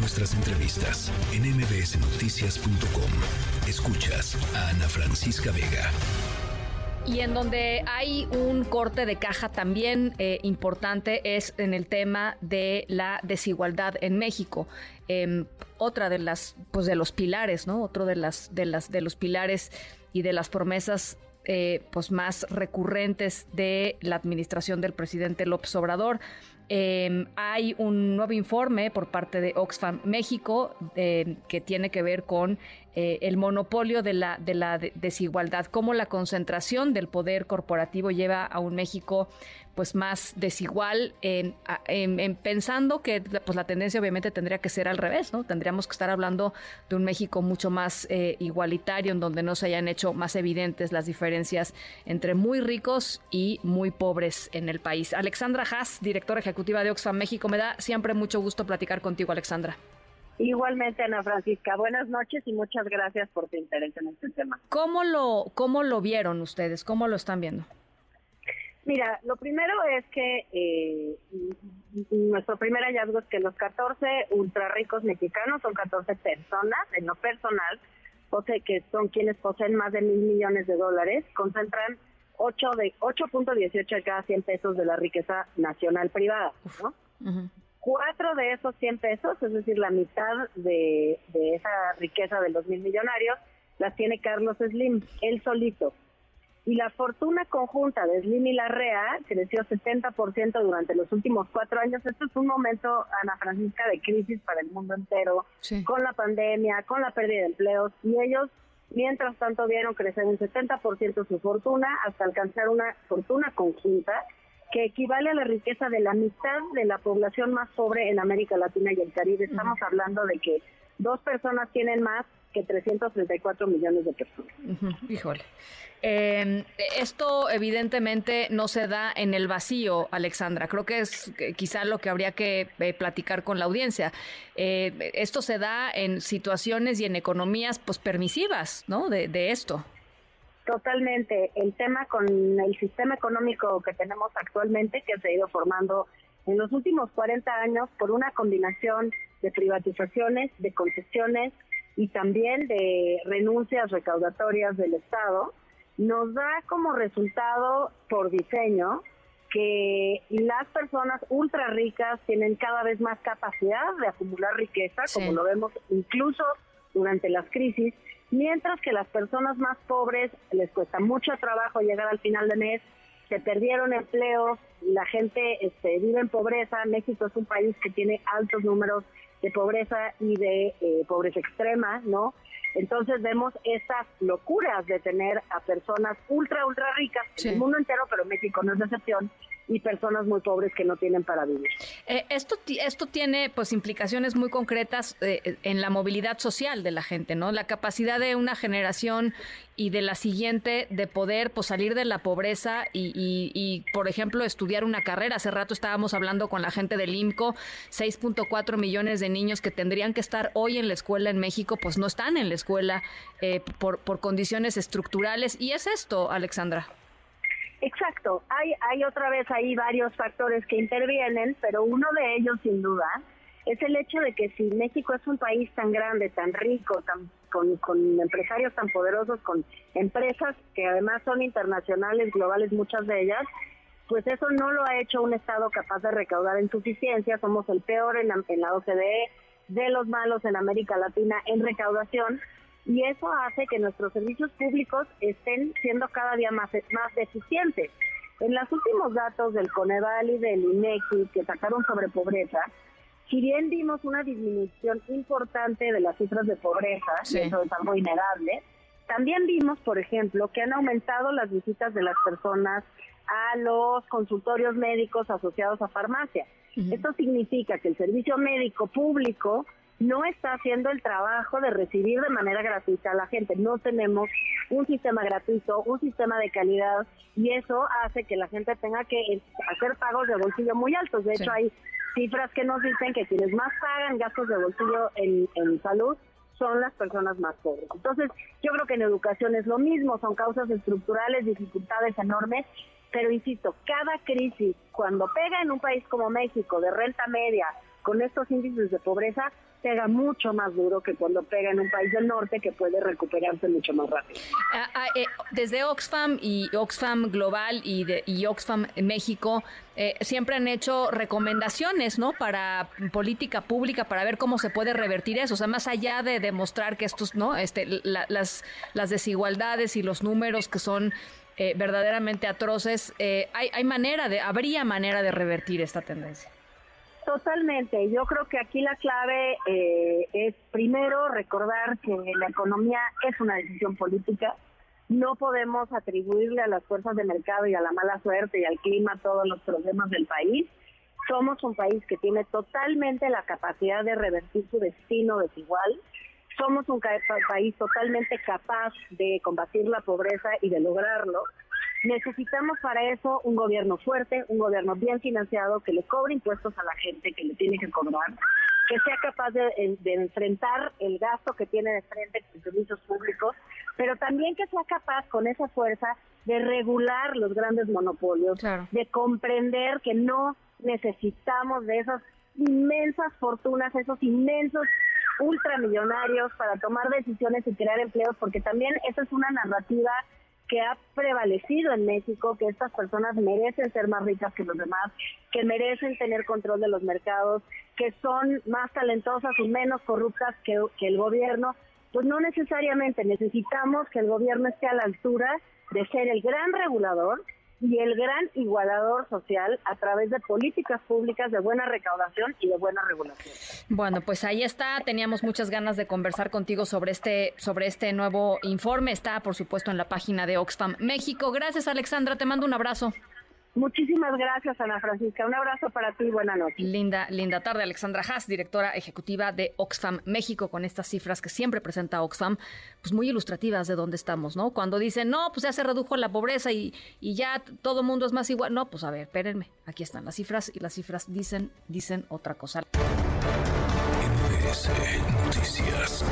nuestras entrevistas en mbsnoticias.com. Escuchas a Ana Francisca Vega. Y en donde hay un corte de caja también eh, importante es en el tema de la desigualdad en México. Em, otra de las, pues de los pilares, ¿no? Otro de las, de las, de los pilares y de las promesas eh, pues más recurrentes de la administración del presidente López Obrador. Em, hay un nuevo informe por parte de Oxfam México eh, que tiene que ver con eh, el monopolio de la, de la desigualdad, cómo la concentración del poder corporativo lleva a un México pues más desigual, en, pensando que pues, la tendencia obviamente tendría que ser al revés, ¿no? Tendríamos que estar hablando de un México mucho más eh, igualitario, en donde no se hayan hecho más evidentes las diferencias entre muy ricos y muy pobres en el país. Alexandra Haas, directora ejecutiva de Oxfam México, me da siempre mucho gusto platicar contigo, Alexandra. Igualmente, Ana Francisca. Buenas noches y muchas gracias por tu interés en este tema. ¿Cómo lo, cómo lo vieron ustedes? ¿Cómo lo están viendo? Mira, lo primero es que eh, nuestro primer hallazgo es que los 14 ultra ricos mexicanos son 14 personas, en lo personal, que son quienes poseen más de mil millones de dólares, concentran 8 de 8.18 de cada 100 pesos de la riqueza nacional privada, ¿no? Cuatro de esos 100 pesos, es decir, la mitad de, de esa riqueza de los mil millonarios, las tiene Carlos Slim, él solito. Y la fortuna conjunta de Slim y Larrea creció 70% durante los últimos cuatro años. Esto es un momento, Ana Francisca, de crisis para el mundo entero, con la pandemia, con la pérdida de empleos. Y ellos, mientras tanto, vieron crecer un 70% su fortuna hasta alcanzar una fortuna conjunta que equivale a la riqueza de la mitad de la población más pobre en América Latina y el Caribe. Estamos hablando de que dos personas tienen más que 334 millones de personas. híjole. Em, esto evidentemente no se da en el vacío, Alexandra. Creo que es quizá lo que habría que eh, platicar con la audiencia. Eh, esto se da en situaciones y en economías pues permisivas, ¿no? De, de esto. Totalmente. El tema con el sistema económico que tenemos actualmente, que se ha ido formando en los últimos 40 años por una combinación de privatizaciones, de concesiones y también de renuncias recaudatorias del Estado, nos da como resultado por diseño que las personas ultra ricas tienen cada vez más capacidad de acumular riqueza, como lo vemos incluso durante las crisis, mientras que las personas más pobres les cuesta mucho trabajo llegar al final de mes, se perdieron empleos, la gente este, vive en pobreza, México es un país que tiene altos números de pobreza y de eh, pobreza extrema, ¿no? Entonces vemos estas locuras de tener a personas ultra, ultra ricas en el mundo entero, pero México no es excepción, y personas muy pobres que no tienen para vivir. Eh, esto, esto tiene pues implicaciones muy concretas eh, en la movilidad social de la gente, ¿no? La capacidad de una generación y de la siguiente de poder pues, salir de la pobreza y, y, por ejemplo, estudiar una carrera. Hace rato estábamos hablando con la gente del IMCO, 6.4 millones de niños que tendrían que estar hoy en la escuela en México, pues no están en la escuela eh, por, por condiciones estructurales. Y es esto, Alexandra. Exacto, hay, hay otra vez ahí varios factores que intervienen, pero uno de ellos sin duda es el hecho de que si México es un país tan grande, tan rico, tan, con, con empresarios tan poderosos, con empresas que además son internacionales, globales, muchas de ellas, pues eso no lo ha hecho un Estado capaz de recaudar en suficiencia. Somos el peor en en la OCDE, de los malos en América Latina en recaudación y eso hace que nuestros servicios públicos estén siendo cada día más, más deficientes. En los últimos datos del Coneval y del INEGI que sacaron sobre pobreza, si bien vimos una disminución importante de las cifras de pobreza, eso es algo innegable, también vimos, por ejemplo, que han aumentado las visitas de las personas a los consultorios médicos asociados a farmacia. Esto significa que el servicio médico público no está haciendo el trabajo de recibir de manera gratuita a la gente. No tenemos un sistema gratuito, un sistema de calidad y eso hace que la gente tenga que hacer pagos de bolsillo muy altos. De hecho, hay cifras que nos dicen que quienes más pagan gastos de bolsillo en, en salud son las personas más pobres. Entonces, yo creo que en educación es lo mismo, son causas estructurales, dificultades enormes, pero insisto, cada crisis, cuando pega en un país como México, de renta media, con estos índices de pobreza pega mucho más duro que cuando pega en un país del norte que puede recuperarse mucho más rápido. Ah, ah, eh, desde Oxfam y Oxfam Global y, Oxfam México eh, siempre han hecho recomendaciones, ¿no? Para política pública, para ver cómo se puede revertir eso. O sea, más allá de demostrar que estos, ¿no? Este, las, las desigualdades y los números que son eh, verdaderamente atroces, hay, hay manera de, habría manera de revertir esta tendencia. Totalmente. Yo creo que aquí la clave eh, es primero recordar que la economía es una decisión política. No podemos atribuirle a las fuerzas de mercado y a la mala suerte y al clima todos los problemas del país. Somos un país que tiene totalmente la capacidad de revertir su destino desigual. Somos un país totalmente capaz de combatir la pobreza y de lograrlo. Necesitamos para eso un gobierno fuerte, un gobierno bien financiado, que le cobre impuestos a la gente que le tiene que cobrar, que sea capaz de, enfrentar el gasto que tiene de frente con servicios públicos, pero también que sea capaz con esa fuerza de regular los grandes monopolios, de comprender que no necesitamos de esas inmensas fortunas, esos inmensos ultramillonarios para tomar decisiones y crear empleos, porque también esa es una narrativa que ha prevalecido en México, que estas personas merecen ser más ricas que los demás, que merecen tener control de los mercados, que son más talentosas y menos corruptas que, que el gobierno, pues no necesariamente. Necesitamos que el gobierno esté a la altura de ser el gran regulador y el gran igualador social a través de políticas públicas de buena recaudación y de buena regulación. Bueno, pues ahí está. Teníamos muchas ganas de conversar contigo sobre este sobre este nuevo informe. Está, por supuesto, en la página de Oxfam México. Gracias, Alexandra. Te mando un abrazo. Muchísimas gracias, Ana Francisca. Un abrazo para ti y buena noche. Linda, linda tarde. Alexandra Haas, directora ejecutiva de Oxfam México, con estas cifras que siempre presenta Oxfam, pues muy ilustrativas de dónde estamos, ¿no? Cuando dicen, no, pues ya se redujo la pobreza y, y ya todo mundo es más igual. No, pues a ver, espérenme. Aquí están las cifras y las cifras dicen, dicen otra cosa. Noticias.